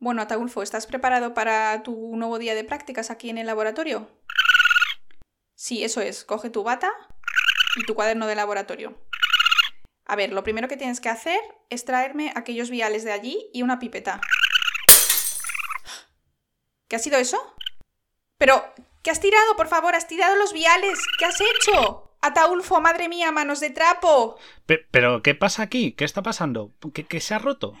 Bueno, Ataulfo, ¿estás preparado para tu nuevo día de prácticas aquí en el laboratorio? Sí, eso es. Coge tu bata y tu cuaderno de laboratorio. A ver, lo primero que tienes que hacer es traerme aquellos viales de allí y una pipeta. ¿Qué ha sido eso? Pero, ¿qué has tirado? Por favor, has tirado los viales. ¿Qué has hecho? Ataulfo, madre mía, manos de trapo. ¿Pero qué pasa aquí? ¿Qué está pasando? ¿Qué, se ha roto?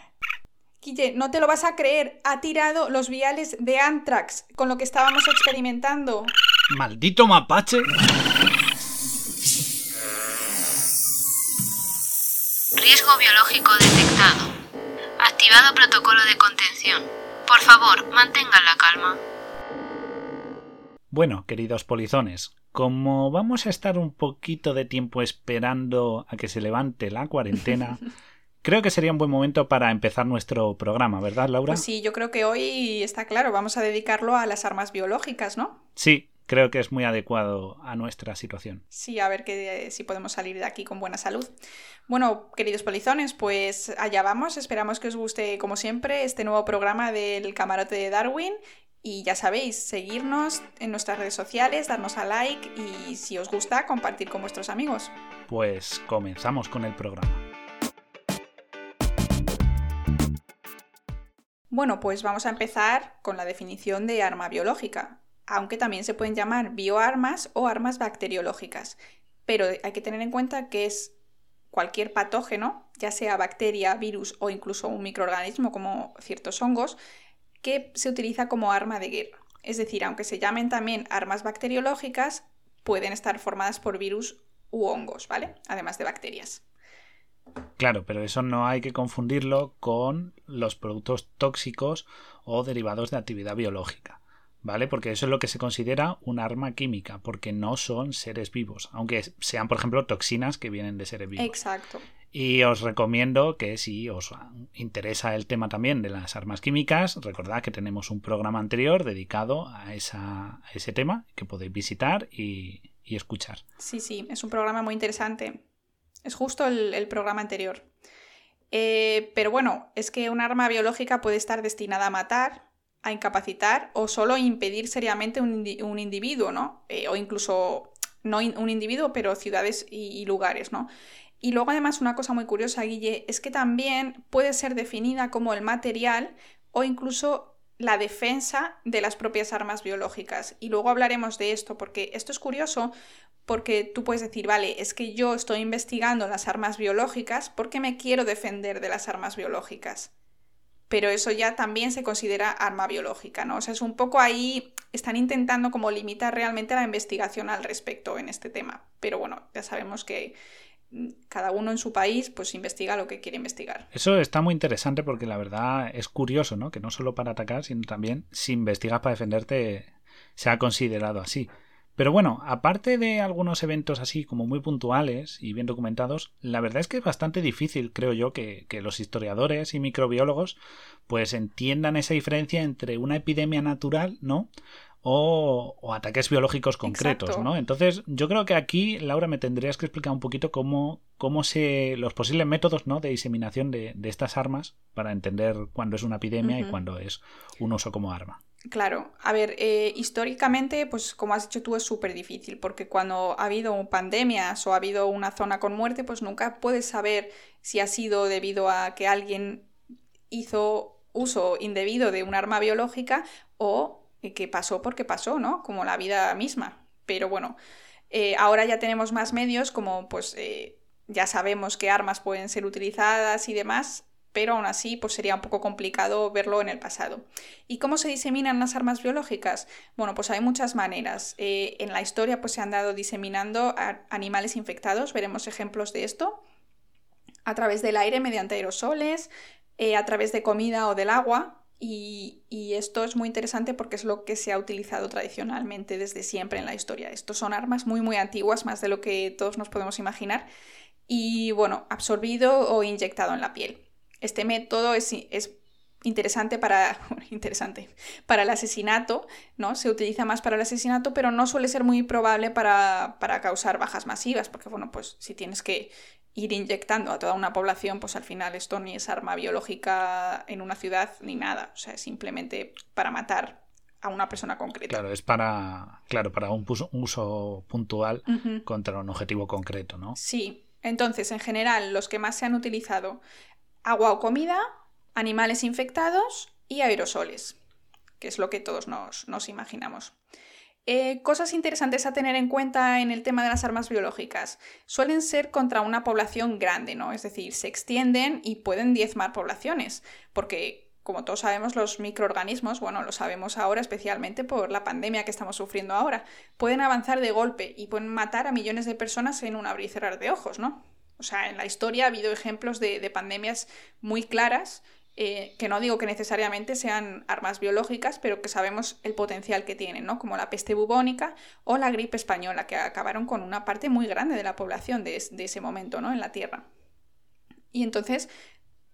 Guille, no te lo vas a creer. Ha tirado los viales de Antrax con lo que estábamos experimentando. ¡Maldito mapache! Riesgo biológico detectado. Activado protocolo de contención. Por favor, mantengan la calma. Bueno, queridos polizones, como vamos a estar un poquito de tiempo esperando a que se levante la cuarentena, creo que sería un buen momento para empezar nuestro programa, ¿verdad, Laura? Pues sí, yo creo que hoy está claro, vamos a dedicarlo a las armas biológicas, ¿no? Sí, creo que es muy adecuado a nuestra situación. Sí, a ver que, si podemos salir de aquí con buena salud. Bueno, queridos polizones, pues allá vamos. Esperamos que os guste, como siempre, este nuevo programa del camarote de Darwin. Y ya sabéis, seguirnos en nuestras redes sociales, darnos a like y si os gusta, compartir con vuestros amigos. Pues comenzamos con el programa. Bueno, pues vamos a empezar con la definición de arma biológica aunque también se pueden llamar bioarmas o armas bacteriológicas. Pero hay que tener en cuenta que es cualquier patógeno, ya sea bacteria, virus o incluso un microorganismo como ciertos hongos, que se utiliza como arma de guerra. Es decir, aunque se llamen también armas bacteriológicas, pueden estar formadas por virus u hongos, ¿vale? Además de bacterias. Claro, pero eso no hay que confundirlo con los productos tóxicos o derivados de actividad biológica. ¿vale? Porque eso es lo que se considera un arma química, porque no son seres vivos, aunque sean, por ejemplo, toxinas que vienen de seres vivos. Exacto. Y os recomiendo que si os interesa el tema también de las armas químicas, recordad que tenemos un programa anterior dedicado a, esa, ese tema que podéis visitar y, escuchar. Sí, sí, es un programa muy interesante. Es justo el, programa anterior. Eh, pero bueno, es que un arma biológica puede estar destinada a matar, a incapacitar o solo impedir seriamente un, individuo, ¿no? Eh, o incluso, no un individuo, pero ciudades y, lugares, ¿no? Y luego además una cosa muy curiosa, Guille, es que también puede ser definida como el material o incluso la defensa de las propias armas biológicas. Y luego hablaremos de esto, porque esto es curioso, porque tú puedes decir, vale, es que yo estoy investigando las armas biológicas porque me quiero defender de las armas biológicas pero eso ya también se considera arma biológica, ¿no? O sea, es un poco ahí, están intentando como limitar realmente la investigación al respecto en este tema, pero bueno, ya sabemos que cada uno en su país pues investiga lo que quiere investigar. Eso está muy interesante porque la verdad es curioso, ¿no? Que no solo para atacar, sino también si investigas para defenderte se ha considerado así. Pero bueno, aparte de algunos eventos así como muy puntuales y bien documentados, la verdad es que es bastante difícil, creo yo, que, los historiadores y microbiólogos pues entiendan esa diferencia entre una epidemia natural, ¿no? O, ataques biológicos concretos, ¿no? Entonces, yo creo que aquí, Laura, me tendrías que explicar un poquito cómo, cómo se. los posibles métodos ¿no? de diseminación de, estas armas para entender cuándo es una epidemia y cuándo es un uso como arma. Claro, a ver, eh, históricamente, pues como has dicho tú, es súper difícil, porque cuando ha habido pandemias o ha habido una zona con muerte, pues nunca puedes saber si ha sido debido a que alguien hizo uso indebido de un arma biológica o que pasó porque pasó, ¿no? Como la vida misma. Pero bueno, eh, ahora ya tenemos más medios, como pues eh, ya sabemos qué armas pueden ser utilizadas y demás, pero aún así pues sería un poco complicado verlo en el pasado. ¿Y cómo se diseminan las armas biológicas? Bueno, pues hay muchas maneras. Eh, en la historia pues se han dado diseminando animales infectados, veremos ejemplos de esto, a través del aire mediante aerosoles, a través de comida o del agua, y, esto es muy interesante porque es lo que se ha utilizado tradicionalmente desde siempre en la historia. Estos son armas muy muy antiguas, más de lo que todos nos podemos imaginar, y bueno, absorbido o inyectado en la piel. Este método es, interesante para interesante para el asesinato, ¿no? Se utiliza más para el asesinato, pero no suele ser muy probable para, para causar bajas masivas, porque bueno, pues si tienes que ir inyectando a toda una población, pues al final esto ni es arma biológica en una ciudad ni nada, o sea, es simplemente para matar a una persona concreta. Claro, es para, claro, para un uso puntual contra un objetivo concreto, ¿no? Sí. Entonces, en general, los que más se han utilizado, agua o comida, animales infectados y aerosoles, que es lo que todos nos, imaginamos. Eh, cosas interesantes a tener en cuenta en el tema de las armas biológicas. Suelen ser contra una población grande, ¿no? Es decir, se extienden y pueden diezmar poblaciones, porque como todos sabemos, los microorganismos, bueno, lo sabemos ahora especialmente por la pandemia que estamos sufriendo ahora, pueden avanzar de golpe y pueden matar a millones de personas en un abrir y cerrar de ojos, ¿no? O sea, en la historia ha habido ejemplos de pandemias muy claras eh, que no digo que necesariamente sean armas biológicas, pero que sabemos el potencial que tienen, ¿no? Como la peste bubónica o la gripe española, que acabaron con una parte muy grande de la población de, ese momento, ¿no? En la Tierra. Y entonces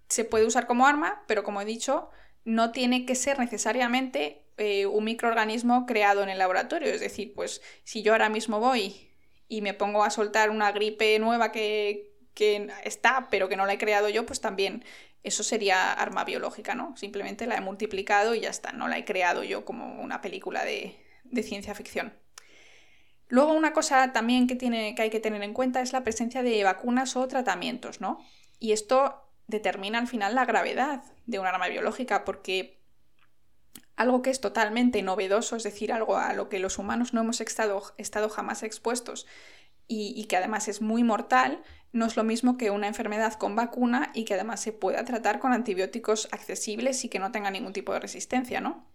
se puede usar como arma, pero como he dicho, no tiene que ser necesariamente eh, un microorganismo creado en el laboratorio. Es decir, pues si yo ahora mismo voy y me pongo a soltar una gripe nueva que, que está, pero que no la he creado yo, pues también eso sería arma biológica, ¿no? Simplemente la he multiplicado y ya está, no la he creado yo como una película de, ciencia ficción. Luego una cosa también que, tiene, que hay que tener en cuenta es la presencia de vacunas o tratamientos, ¿no? Y esto determina al final la gravedad de un arma biológica, porque algo que es totalmente novedoso, es decir, algo a lo que los humanos no hemos estado, estado jamás expuestos y, que además es muy mortal, no es lo mismo que una enfermedad con vacuna y que además se pueda tratar con antibióticos accesibles y que no tenga ningún tipo de resistencia, ¿no?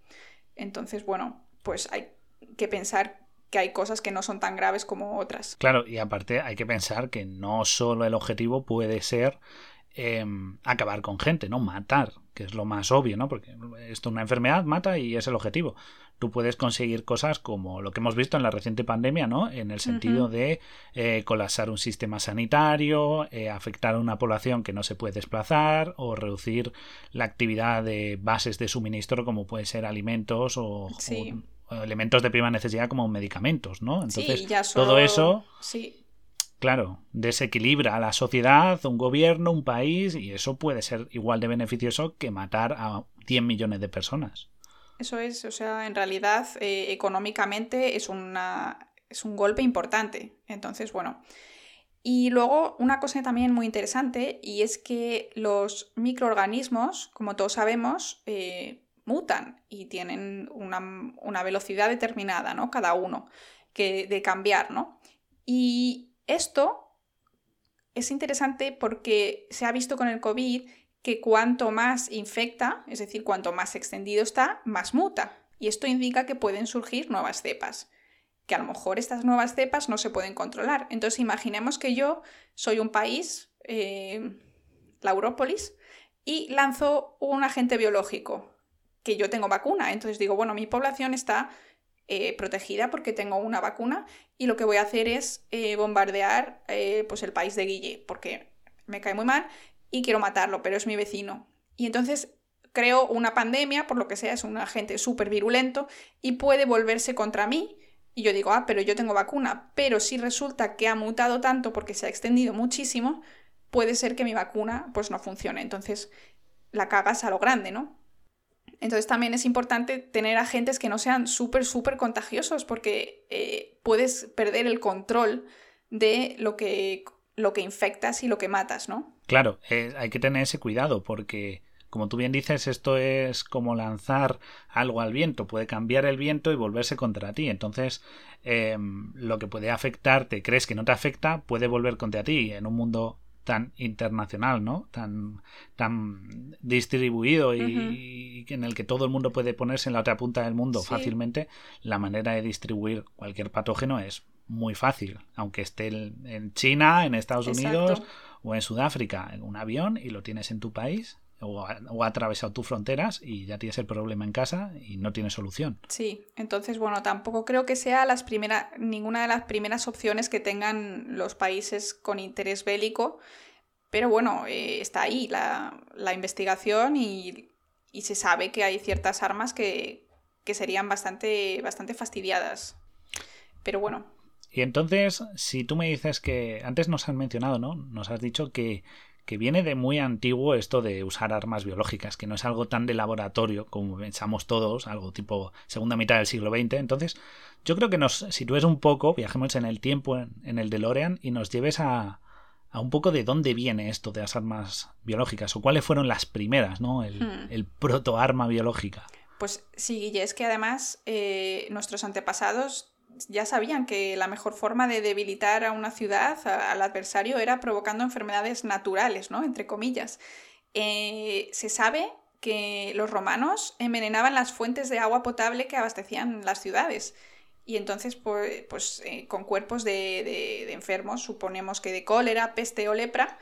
Entonces, bueno, pues hay que pensar que hay cosas que no son tan graves como otras. Claro, y aparte hay que pensar que no solo el objetivo puede ser em, acabar con gente, ¿no? Matar, que es lo más obvio, ¿no? Porque esto es una enfermedad, mata y es el objetivo tú puedes conseguir cosas como lo que hemos visto en la reciente pandemia, ¿no? En el sentido de eh, colapsar un sistema sanitario, eh, afectar a una población que no se puede desplazar o reducir la actividad de bases de suministro como puede ser alimentos o, elementos de prima necesidad como medicamentos, ¿no? Entonces, todo eso... Claro, desequilibra a la sociedad, un gobierno, un país, y eso puede ser igual de beneficioso que matar a 100 millones de personas. Eso es, o sea, en realidad eh, económicamente es, una, es un golpe importante. Entonces, bueno. Y luego una cosa también muy interesante y es que los microorganismos, como todos sabemos, eh, mutan y tienen una, velocidad determinada, ¿no? Cada uno, que, de cambiar, ¿no? Y esto es interesante porque se ha visto con el COVID que cuanto más infecta, es decir, cuanto más extendido está, más muta. Y esto indica que pueden surgir nuevas cepas, que a lo mejor estas nuevas cepas no se pueden controlar. Entonces imaginemos que yo soy un país, eh, la Európolis, y lanzo un agente biológico, que yo tengo vacuna. Entonces digo, bueno, mi población está eh, protegida porque tengo una vacuna y lo que voy a hacer es eh, bombardear pues el país de Guille, porque me cae muy mal y quiero matarlo, pero es mi vecino. Y entonces creo una pandemia, por lo que sea, es un agente súper virulento y puede volverse contra mí. Y yo digo, ah, pero yo tengo vacuna. Pero si resulta que ha mutado tanto porque se ha extendido muchísimo, puede ser que mi vacuna pues no funcione. Entonces la cagas a lo grande, ¿no? Entonces también es importante tener agentes que no sean súper, súper contagiosos porque eh, puedes perder el control de lo que, lo que infectas y lo que matas, ¿no? Claro, eh, hay que tener ese cuidado porque, como tú bien dices, esto es como lanzar algo al viento, puede cambiar el viento y volverse contra ti. Entonces, em, lo que puede afectarte, crees que no te afecta, puede volver contra ti en un mundo tan internacional, ¿no? Tan, tan distribuido y, en el que todo el mundo puede ponerse en la otra punta del mundo fácilmente, la manera de distribuir cualquier patógeno es muy fácil, aunque esté en China, en Estados Unidos o en Sudáfrica en un avión y lo tienes en tu país o ha, atravesado tus fronteras y ya tienes el problema en casa y no tienes solución. Sí, entonces bueno, tampoco creo que sea las primeras, ninguna de las primeras opciones que tengan los países con interés bélico, pero bueno, eh, está ahí la, investigación y, y se sabe que hay ciertas armas que, que serían bastante, bastante fastidiadas. Pero bueno. Y entonces, si tú me dices que antes nos has mencionado, ¿no? Nos has dicho que, que viene de muy antiguo esto de usar armas biológicas, que no es algo tan de laboratorio como pensamos todos, algo tipo segunda mitad del siglo XX. Entonces, yo creo que nos sitúes un poco, viajemos en el tiempo, en, el DeLorean, y nos lleves a, a un poco de dónde viene esto de las armas biológicas o cuáles fueron las primeras, ¿no? El, Hmm. el protoarma biológica. Pues sí, Guille, es que además eh, nuestros antepasados ya sabían que la mejor forma de debilitar a una ciudad, al adversario, era provocando enfermedades naturales, ¿no? Entre comillas. Eh, se sabe que los romanos envenenaban las fuentes de agua potable que abastecían las ciudades. Y entonces, pues, pues, eh, con cuerpos de, de- enfermos, suponemos que de cólera, peste o lepra,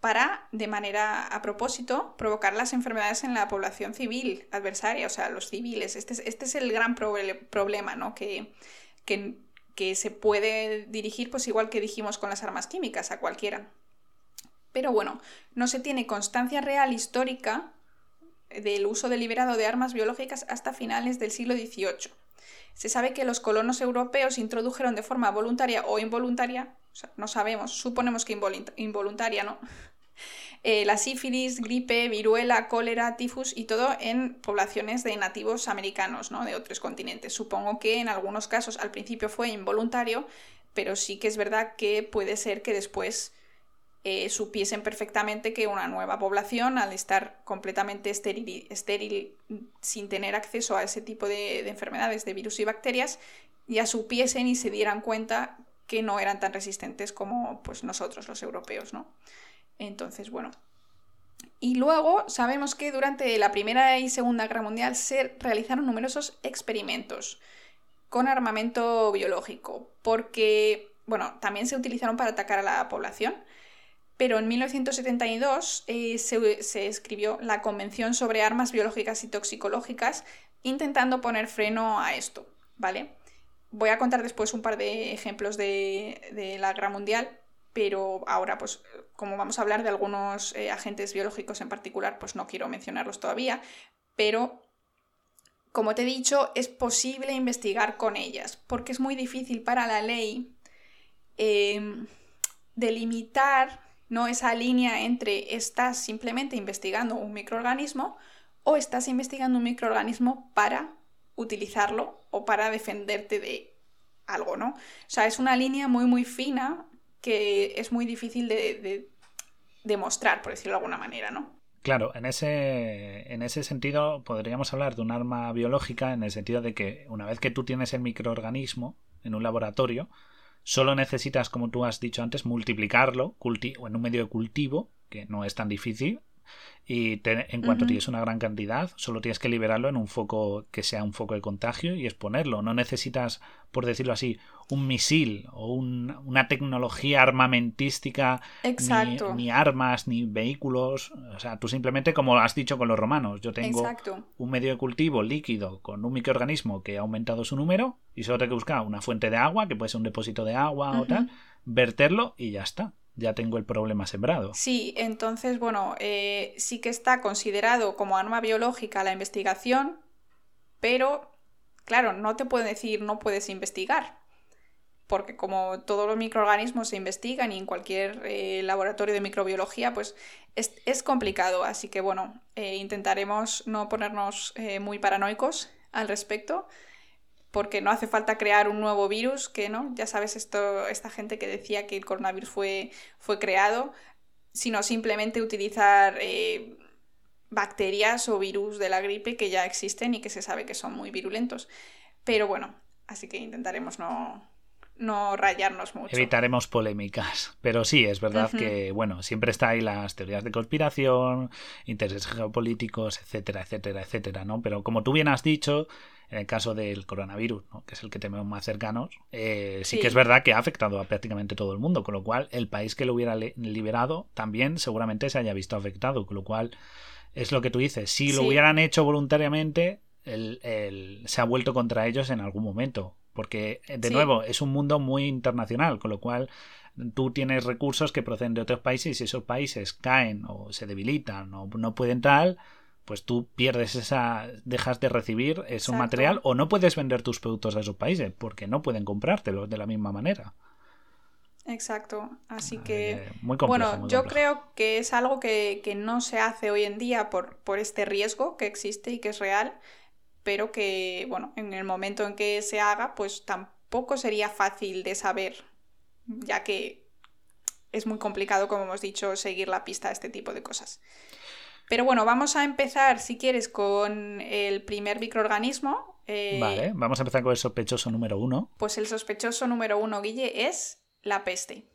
para, de manera a propósito, provocar las enfermedades en la población civil adversaria, o sea, los civiles. Este es, este es el gran proble- problema, ¿no? Que, que, se puede dirigir, pues igual que dijimos con las armas químicas, a cualquiera. Pero bueno, no se tiene constancia real histórica del uso deliberado de armas biológicas hasta finales del siglo XVIII. Se sabe que los colonos europeos introdujeron de forma voluntaria o involuntaria, no sabemos, suponemos que involunta- involuntaria, ¿no? Eh, la sífilis, gripe, viruela, cólera, tifus y todo en poblaciones de nativos americanos, ¿no? De otros continentes. Supongo que en algunos casos al principio fue involuntario, pero sí que es verdad que puede ser que después eh, supiesen perfectamente que una nueva población, al estar completamente estéril, estéril sin tener acceso a ese tipo de, de enfermedades, de virus y bacterias, ya supiesen y se dieran cuenta que no eran tan resistentes como pues, nosotros, los europeos, ¿no? Entonces, bueno. Y luego sabemos que durante la Primera y Segunda Guerra Mundial se realizaron numerosos experimentos con armamento biológico, porque, bueno, también se utilizaron para atacar a la población, pero en 1972 eh, se, se escribió la Convención sobre Armas Biológicas y Toxicológicas, intentando poner freno a esto, ¿vale? Voy a contar después un par de ejemplos de, de la Guerra Mundial, pero ahora, pues, como vamos a hablar de algunos eh, agentes biológicos en particular, pues no quiero mencionarlos todavía, pero como te he dicho, es posible investigar con ellas, porque es muy difícil para la ley eh, delimitar ¿no? esa línea entre estás simplemente investigando un microorganismo o estás investigando un microorganismo para utilizarlo o para defenderte de algo, ¿no? O sea, es una línea muy, muy fina que es muy difícil de, de demostrar, por decirlo de alguna manera, ¿no? Claro, en ese, en ese sentido podríamos hablar de un arma biológica en el sentido de que una vez que tú tienes el microorganismo en un laboratorio, solo necesitas, como tú has dicho antes, multiplicarlo en un medio de cultivo, que no es tan difícil, y te, en cuanto uh -huh. tienes una gran cantidad, solo tienes que liberarlo en un foco que sea un foco de contagio y exponerlo. No necesitas, por decirlo así, un misil o un, una tecnología armamentística, ni, ni, armas, ni vehículos. O sea, tú simplemente, como has dicho con los romanos, yo tengo Exacto. un medio de cultivo líquido con un microorganismo que ha aumentado su número y solo tengo que buscar una fuente de agua, que puede ser un depósito de agua uh -huh. o tal, verterlo y ya está ya tengo el problema sembrado. Sí, entonces, bueno, eh, sí que está considerado como arma biológica la investigación, pero, claro, no te puedo decir no puedes investigar, porque como todos los microorganismos se investigan y en cualquier eh, laboratorio de microbiología, pues es, es complicado, así que, bueno, eh, intentaremos no ponernos eh, muy paranoicos al respecto porque no hace falta crear un nuevo virus, que no, ya sabes, esto, esta gente que decía que el coronavirus fue, fue creado, sino simplemente utilizar eh, bacterias o virus de la gripe que ya existen y que se sabe que son muy virulentos. Pero bueno, así que intentaremos no, no rayarnos mucho. Evitaremos polémicas. Pero sí, es verdad uh -huh. que, bueno, siempre está ahí las teorías de conspiración, intereses geopolíticos, etcétera, etcétera, etcétera, ¿no? Pero como tú bien has dicho, en el caso del coronavirus, ¿no? que es el que tenemos más cercanos, eh, sí, sí, que es verdad que ha afectado a prácticamente todo el mundo, con lo cual el país que lo hubiera liberado también seguramente se haya visto afectado, con lo cual es lo que tú dices, si sí. lo hubieran hecho voluntariamente, el, el, se ha vuelto contra ellos en algún momento, porque de nuevo es un mundo muy internacional, con lo cual tú tienes recursos que proceden de otros países y si esos países caen o se debilitan o no pueden tal, pues tú pierdes esa, dejas de recibir ese material o no puedes vender tus productos a esos países porque no pueden comprártelos de la misma manera. Exacto, así que bueno, yo creo que es algo que, no se hace hoy en día por, por este riesgo que existe y que es real, pero que bueno, en el momento en que se haga, pues tampoco sería fácil de saber, ya que es muy complicado, como hemos dicho, seguir la pista a este tipo de cosas. Pero bueno, vamos a empezar, si quieres, con el primer microorganismo. Eh, vale, vamos a empezar con el sospechoso número uno. Pues el sospechoso número uno, Guille, es la peste.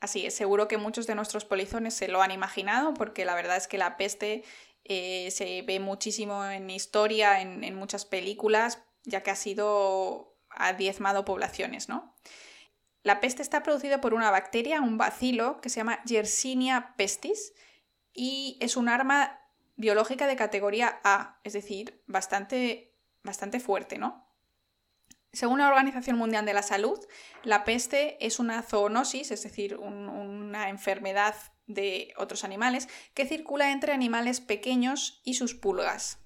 Así es, seguro que muchos de nuestros polizones se lo han imaginado, porque la verdad es que la peste eh, se ve muchísimo en historia, en, en, muchas películas, ya que ha sido ha diezmado poblaciones, ¿no? La peste está producida por una bacteria, un bacilo, que se llama Yersinia pestis, y es un arma biológica de categoría A, es decir, bastante, bastante fuerte, ¿no? Según la Organización Mundial de la Salud, la peste es una zoonosis, es decir, una enfermedad de otros animales que circula entre animales pequeños y sus pulgas,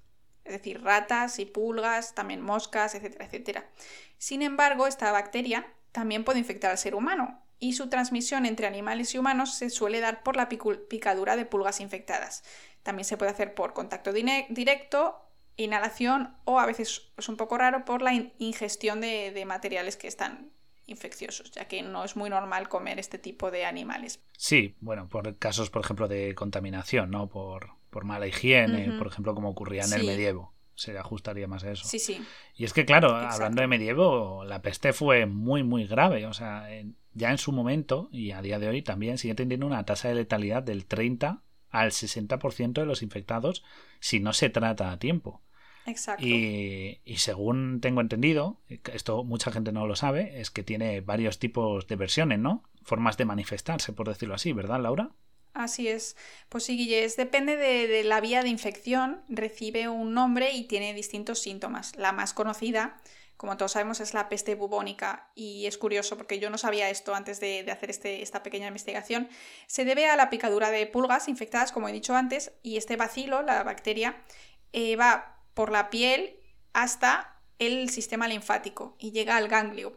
es decir, ratas y pulgas, también moscas, etcétera, etcétera. Sin embargo, esta bacteria también puede infectar al ser humano y su transmisión entre animales y humanos se suele dar por la picadura de pulgas infectadas. También se puede hacer por contacto directo inhalación o a veces es un poco raro por la ingestión de, materiales que están infecciosos, ya que no es muy normal comer este tipo de animales. Sí, bueno, por casos, por ejemplo, de contaminación, ¿no? Por, por mala higiene, por ejemplo, como ocurría en el medievo. Se ajustaría más a eso. Sí, sí. Y es que, claro, hablando de medievo, la peste fue muy, muy grave. O sea, ya en su momento, y a día de hoy también, sigue teniendo una tasa de letalidad del 30 al 60% de los infectados si no se trata a tiempo. Exacto. Y, según tengo entendido, esto mucha gente no lo sabe, es que tiene varios tipos de versiones, ¿no? Formas de manifestarse, por decirlo así, ¿verdad, Laura? Así es. Pues sí, Guille, depende de, la vía de infección, recibe un nombre y tiene distintos síntomas. La más conocida, como todos sabemos, es la peste bubónica. Y es curioso porque yo no sabía esto antes de, hacer este, esta pequeña investigación. Se debe a la picadura de pulgas infectadas, como he dicho antes, y este bacilo, la bacteria, eh, va por la piel hasta el sistema linfático y llega al ganglio,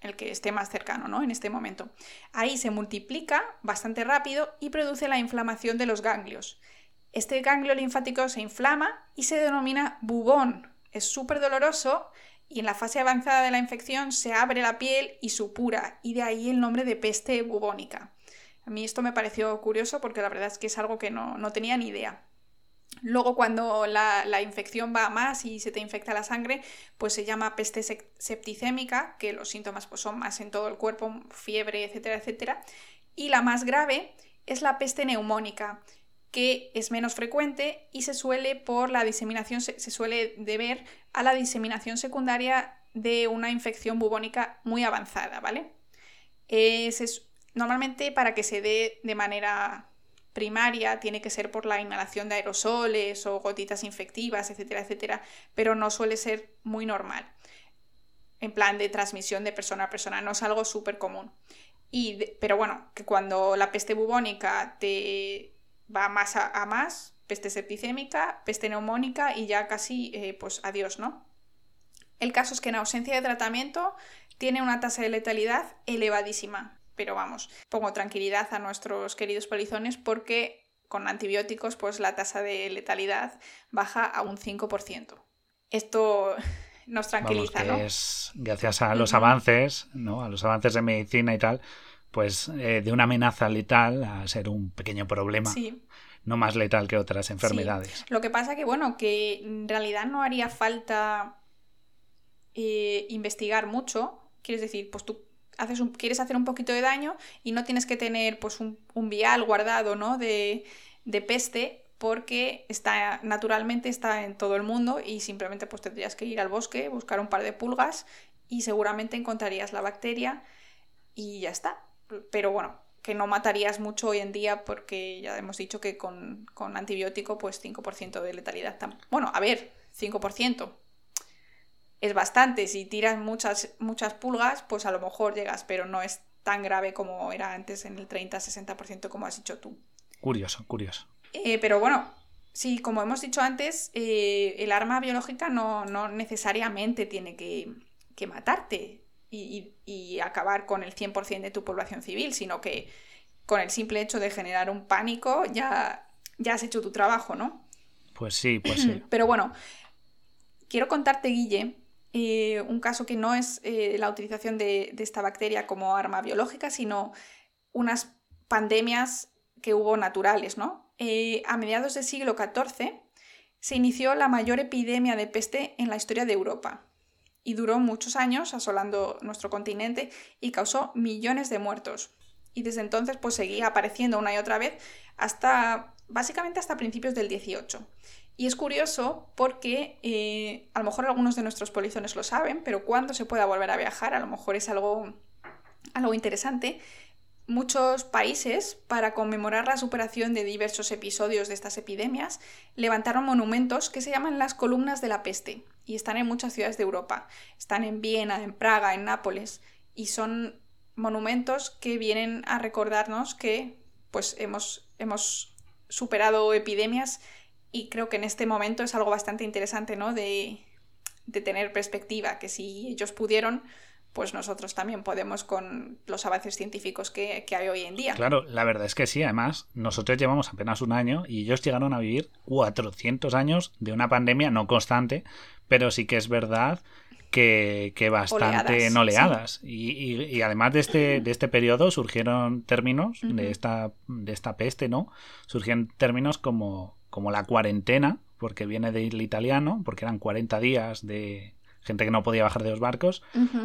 el que esté más cercano, ¿no? En este momento. Ahí se multiplica bastante rápido y produce la inflamación de los ganglios. Este ganglio linfático se inflama y se denomina bubón. Es súper doloroso y en la fase avanzada de la infección se abre la piel y supura, y de ahí el nombre de peste bubónica. A mí esto me pareció curioso porque la verdad es que es algo que no, no tenía ni idea. Luego, cuando la, infección va más y se te infecta la sangre, pues se llama peste septicémica, que los síntomas pues, son más en todo el cuerpo, fiebre, etcétera, etcétera. Y la más grave es la peste neumónica, que es menos frecuente y se suele por la diseminación, se, suele deber a la diseminación secundaria de una infección bubónica muy avanzada, ¿vale? es, normalmente para que se dé de manera primaria tiene que ser por la inhalación de aerosoles o gotitas infectivas, etcétera, etcétera, pero no suele ser muy normal. En plan de transmisión de persona a persona, no es algo súper común. Y pero bueno, que cuando la peste bubónica te va más a, más, peste septicémica, peste neumónica y ya casi, eh, pues adiós, ¿no? El caso es que en ausencia de tratamiento tiene una tasa de letalidad elevadísima pero vamos, pongo tranquilidad a nuestros queridos polizones porque con antibióticos pues la tasa de letalidad baja a un 5%. Esto nos tranquiliza, ¿no? Es gracias a los avances, ¿no? A los avances de medicina y tal, pues eh, de una amenaza letal a ser un pequeño problema. No más letal que otras enfermedades. Lo que pasa que, bueno, que en realidad no haría falta eh, investigar mucho. Quieres decir, pues tú quieres hacer un poquito de daño y no tienes que tener pues un, vial guardado ¿no? de, peste porque está naturalmente está en todo el mundo y simplemente pues tendrías que ir al bosque, buscar un par de pulgas y seguramente encontrarías la bacteria y ya está. Pero bueno, que no matarías mucho hoy en día porque ya hemos dicho que con, con antibiótico pues 5% de letalidad. Bueno, a ver, 5% es bastante. Si tiras muchas, muchas pulgas, pues a lo mejor llegas, pero no es tan grave como era antes en el 30-60% como has dicho tú. Curioso, curioso. Eh, pero bueno, Sí, como hemos dicho antes, eh, el arma biológica no, necesariamente tiene que, matarte y, acabar con el 100% de tu población civil, sino que con el simple hecho de generar un pánico ya, ya has hecho tu trabajo, ¿no? Pues sí, pues sí. Pero bueno, quiero contarte, Guille, eh, un caso que no es eh, la utilización de, esta bacteria como arma biológica, sino unas pandemias que hubo naturales, ¿no? Eh, a mediados del siglo XIV se inició la mayor epidemia de peste en la historia de Europa y duró muchos años asolando nuestro continente y causó millones de muertos. Y desde entonces pues seguía apareciendo una y otra vez hasta básicamente hasta principios del XVIII. Y es curioso porque eh, a lo mejor algunos de nuestros polizones lo saben, pero cuando se pueda volver a viajar, a lo mejor es algo, algo interesante, Muchos países, para conmemorar la superación de diversos episodios de estas epidemias, levantaron monumentos que se llaman las columnas de la peste y están en muchas ciudades de Europa. Están en Viena, en Praga, en Nápoles y son monumentos que vienen a recordarnos que pues hemos, hemos superado epidemias y creo que en este momento es algo bastante interesante, ¿no? De, de tener perspectiva, que si ellos pudieron, pues nosotros también podemos con los avances científicos que, hay hoy en día. Claro, la verdad es que sí, además, nosotros llevamos apenas un año y ellos llegaron a vivir 400 años de una pandemia no constante, pero sí que es verdad que, bastante no oleadas. Y, además de este, de este periodo surgieron términos de, esta, de esta peste, ¿no? Surgieron términos como, como la cuarentena, porque viene del italiano, porque eran 40 días de, gente que no podía bajar de los barcos,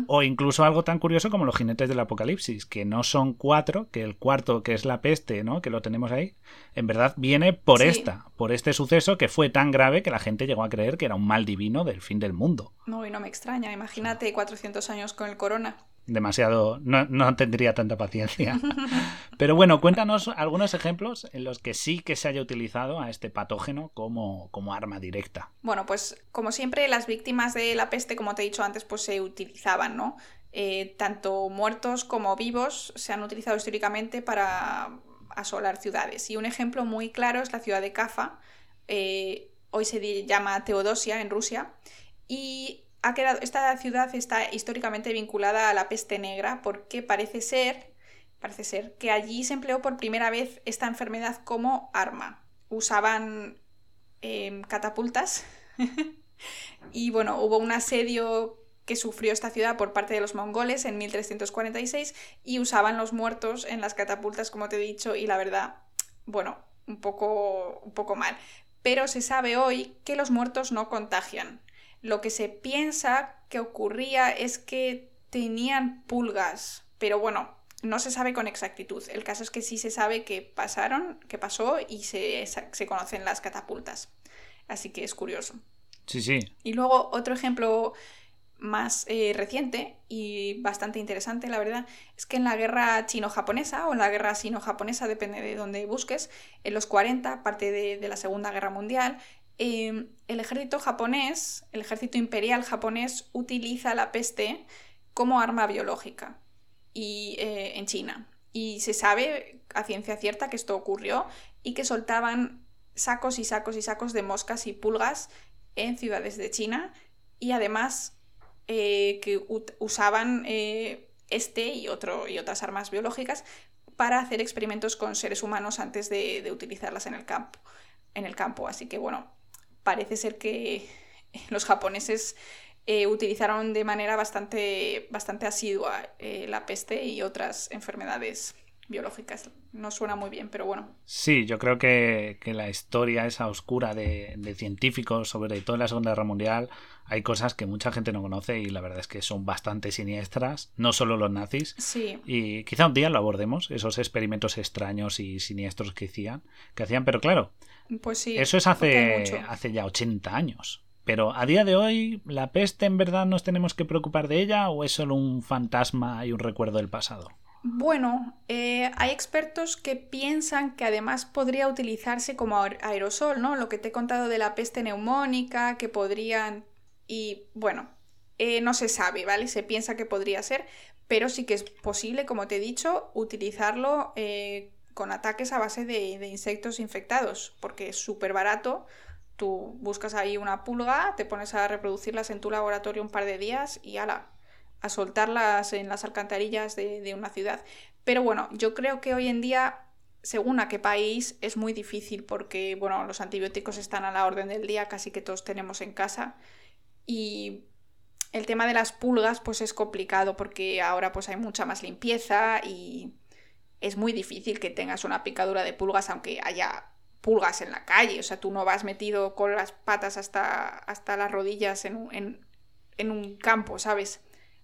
o incluso algo tan curioso como los jinetes del apocalipsis, que no son cuatro, que el cuarto, que es la peste, ¿no? que lo tenemos ahí, en verdad viene por esta, por este suceso que fue tan grave que la gente llegó a creer que era un mal divino del fin del mundo. No, y no me extraña, imagínate 400 años con el corona demasiado, no, tendría tanta paciencia. Pero bueno, cuéntanos algunos ejemplos en los que sí que se haya utilizado a este patógeno como, como arma directa. Bueno, pues como siempre, las víctimas de la peste, como te he dicho antes, pues se utilizaban, ¿no? Eh, tanto muertos como vivos se han utilizado históricamente para asolar ciudades. Y un ejemplo muy claro es la ciudad de Cafa, eh, hoy se llama Teodosia en Rusia, y esta ciudad está históricamente vinculada a la peste negra porque parece ser, parece ser que allí se empleó por primera vez esta enfermedad como arma. Usaban em, catapultas y bueno, hubo un asedio que sufrió esta ciudad por parte de los mongoles en 1346 y usaban los muertos en las catapultas, como te he dicho, y la verdad, bueno, un poco, un poco mal. Pero se sabe hoy que los muertos no contagian. Lo que se piensa que ocurría es que tenían pulgas, pero bueno, no se sabe con exactitud. El caso es que sí se sabe que pasaron, que pasó y se, se conocen las catapultas. Así que es curioso. Sí, sí. Y luego otro ejemplo más eh, reciente y bastante interesante, la verdad, es que en la guerra chino-japonesa o en la guerra sino-japonesa, depende de dónde busques, en los 40, parte de, de la Segunda Guerra Mundial, Em, el ejército japonés, el ejército imperial japonés, utiliza la peste como arma biológica y, eh, en China. Y se sabe a ciencia cierta que esto ocurrió y que soltaban sacos y sacos y sacos de moscas y pulgas en ciudades de China y además eh, que usaban eh, este y, otras armas biológicas para hacer experimentos con seres humanos antes de, de utilizarlas en el campo. En el campo. Así que bueno, parece ser que los japoneses eh, utilizaron de manera bastante, bastante asidua eh, la peste y otras enfermedades biológicas. No suena muy bien, pero bueno. Sí, yo creo que, la historia esa oscura de, científicos, sobre todo en la Segunda Guerra Mundial, hay cosas que mucha gente no conoce y la verdad es que son bastante siniestras, no solo los nazis. Sí. Y quizá un día lo abordemos, esos experimentos extraños y siniestros que hacían, que hacían pero claro, pues sí. Eso es hace, hace ya 80 años. Pero a día de hoy, ¿la peste en verdad nos tenemos que preocupar de ella o es solo un fantasma y un recuerdo del pasado? Bueno, eh, hay expertos que piensan que además podría utilizarse como aerosol, ¿no? Lo que te he contado de la peste neumónica, que podrían... Y bueno, eh, no se sabe, ¿vale? Se piensa que podría ser, pero sí que es posible, como te he dicho, utilizarlo eh, con ataques a base de, de insectos infectados, porque es súper barato. Tú buscas ahí una pulga, te pones a reproducirlas en tu laboratorio un par de días y ala, a soltarlas en las alcantarillas de, de una ciudad. Pero bueno, yo creo que hoy en día según a qué país es muy difícil porque bueno, los antibióticos están a la orden del día, casi que todos tenemos en casa y el tema de las pulgas pues es complicado porque ahora pues hay mucha más limpieza y es muy difícil que tengas una picadura de pulgas aunque haya pulgas en la calle, o sea, tú no vas metido con las patas hasta, hasta las rodillas en, en, en un campo, ¿sabes?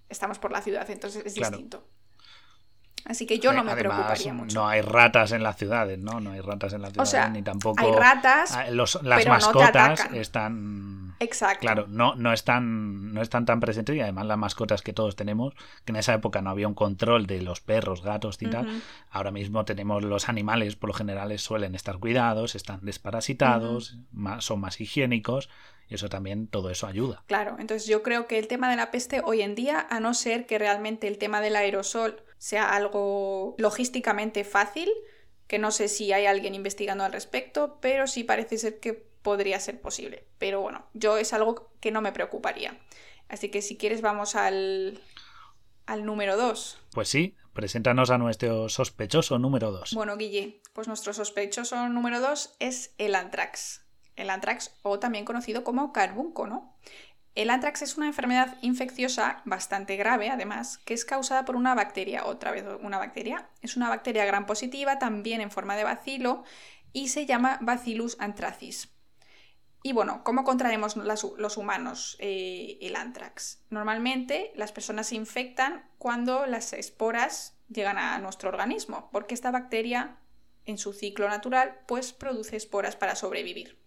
Estamos por la ciudad, entonces es distinto. Así que yo no me preocuparía mucho. No hay ratas en las ciudades, ¿no? No hay ratas en las ciudades, O sea, ni tampoco. hay ratas, Ah, los- las pero no te mascotas están. Exacto. Claro, no, no, están, no están tan presentes y además las mascotas que todos tenemos, que en esa época no había un control de los perros, gatos y tal, ahora mismo tenemos los animales, por lo general suelen estar cuidados, están desparasitados, más, son más higiénicos y eso también, todo eso ayuda. Claro, entonces yo creo que el tema de la peste hoy en día, a no ser que realmente el tema del aerosol sea algo logísticamente fácil, que no sé si hay alguien investigando al respecto, pero sí parece ser que podría ser posible. Pero bueno, yo es algo que no me preocuparía. Así que si quieres vamos al, al número 2. Pues sí, preséntanos a nuestro sospechoso número 2. Bueno, Guille, pues nuestro sospechoso número 2 es el antrax. El antrax, o también conocido como carbunco, ¿no? El antrax es una enfermedad infecciosa bastante grave, además, que es causada por una bacteria, otra vez una bacteria. Es una bacteria gram positiva, también en forma de bacilo, y se llama Bacillus anthracis. Y bueno, ¿cómo contraemos los humanos eh, el antrax? Normalmente las personas se infectan cuando las esporas llegan a nuestro organismo, porque esta bacteria en su ciclo natural pues produce esporas para sobrevivir.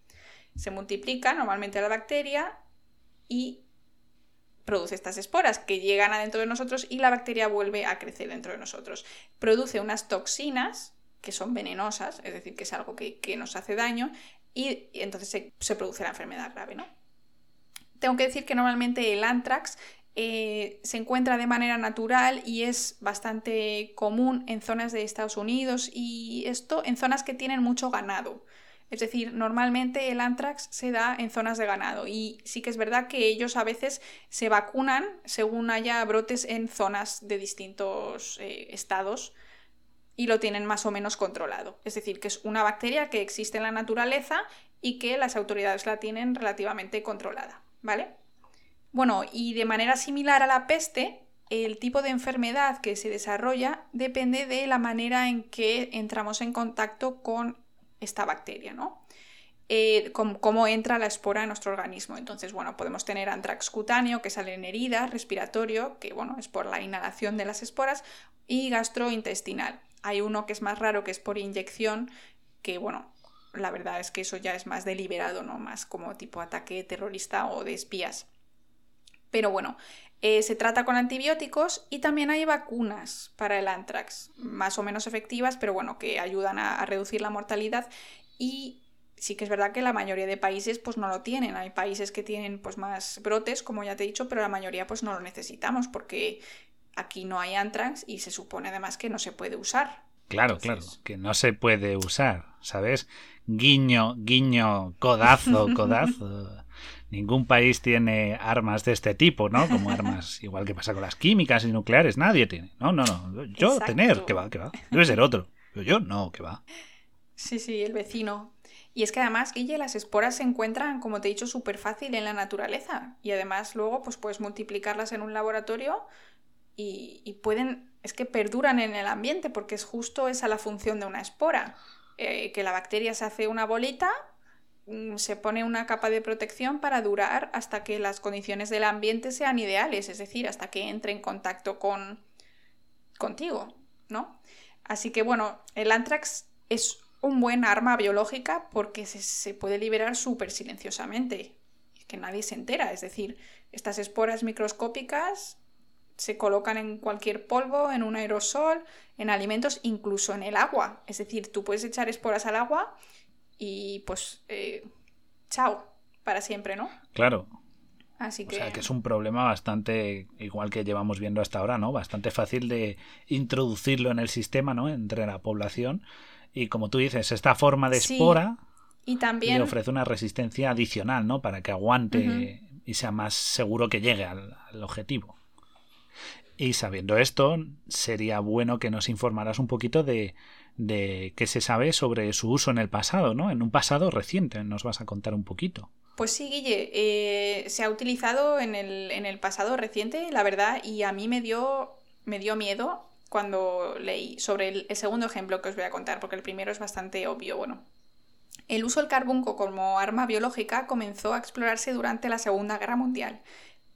Se multiplica normalmente la bacteria y produce estas esporas que llegan adentro de nosotros y la bacteria vuelve a crecer dentro de nosotros. Produce unas toxinas que son venenosas, es decir, que es algo que, que nos hace daño y, entonces se, se produce la enfermedad grave, ¿no? Tengo que decir que normalmente el antrax eh, se encuentra de manera natural y es bastante común en zonas de Estados Unidos y esto en zonas que tienen mucho ganado. Es decir, normalmente el antrax se da en zonas de ganado y sí que es verdad que ellos a veces se vacunan según haya brotes en zonas de distintos eh, estados y lo tienen más o menos controlado. Es decir, que es una bacteria que existe en la naturaleza y que las autoridades la tienen relativamente controlada, ¿vale? Bueno, y de manera similar a la peste, el tipo de enfermedad que se desarrolla depende de la manera en que entramos en contacto con esta bacteria, ¿no? Eh, cómo, entra la espora en nuestro organismo. Entonces, bueno, podemos tener antrax cutáneo, que sale en heridas, respiratorio, que bueno, es por la inhalación de las esporas, y gastrointestinal. Hay uno que es más raro, que es por inyección, que bueno, la verdad es que eso ya es más deliberado, ¿no? Más como tipo ataque terrorista o de espías. Pero bueno, eh, se trata con antibióticos y también hay vacunas para el antrax, más o menos efectivas, pero bueno, que ayudan a, a, reducir la mortalidad y sí que es verdad que la mayoría de países pues no lo tienen. Hay países que tienen pues más brotes, como ya te he dicho, pero la mayoría pues no lo necesitamos porque aquí no hay antrax y se supone además que no se puede usar. Claro, Entonces... claro, que no se puede usar, ¿sabes? Guiño, guiño, codazo, codazo. Ningún país tiene armas de este tipo, ¿no? Como armas, igual que pasa con las químicas y nucleares, nadie tiene. No, no, no. Yo Exacto. tener, que va, que va. Debe ser otro. Pero yo no, que va. Sí, sí, el vecino. Y es que además, Guille, las esporas se encuentran, como te he dicho, súper fácil en la naturaleza. Y además luego pues puedes multiplicarlas en un laboratorio y, y, pueden, es que perduran en el ambiente porque es justo esa la función de una espora. Eh, que la bacteria se hace una bolita, se pone una capa de protección para durar hasta que las condiciones del ambiente sean ideales, es decir, hasta que entre en contacto con contigo, ¿no? Así que bueno, el antrax es un buen arma biológica porque se, se puede liberar súper silenciosamente, que nadie se entera, es decir, estas esporas microscópicas se colocan en cualquier polvo, en un aerosol, en alimentos, incluso en el agua. Es decir, tú puedes echar esporas al agua y pues eh, chao, para siempre, ¿no? Claro. Así que... O sea, que es un problema bastante, igual que llevamos viendo hasta ahora, ¿no? Bastante fácil de introducirlo en el sistema, ¿no? Entre la población. Y como tú dices, esta forma de espora y también... le ofrece una resistencia adicional, ¿no? Para que aguante y sea más seguro que llegue al, objetivo. Y sabiendo esto, sería bueno que nos informaras un poquito de, de qué se sabe sobre su uso en el pasado, ¿no? En un pasado reciente, nos vas a contar un poquito. Pues sí, Guille, eh, se ha utilizado en el, en el, pasado reciente, la verdad, y a mí me dio, me dio miedo cuando leí sobre el, segundo ejemplo que os voy a contar, porque el primero es bastante obvio. Bueno, el uso del carbunco como arma biológica comenzó a explorarse durante la Segunda Guerra Mundial,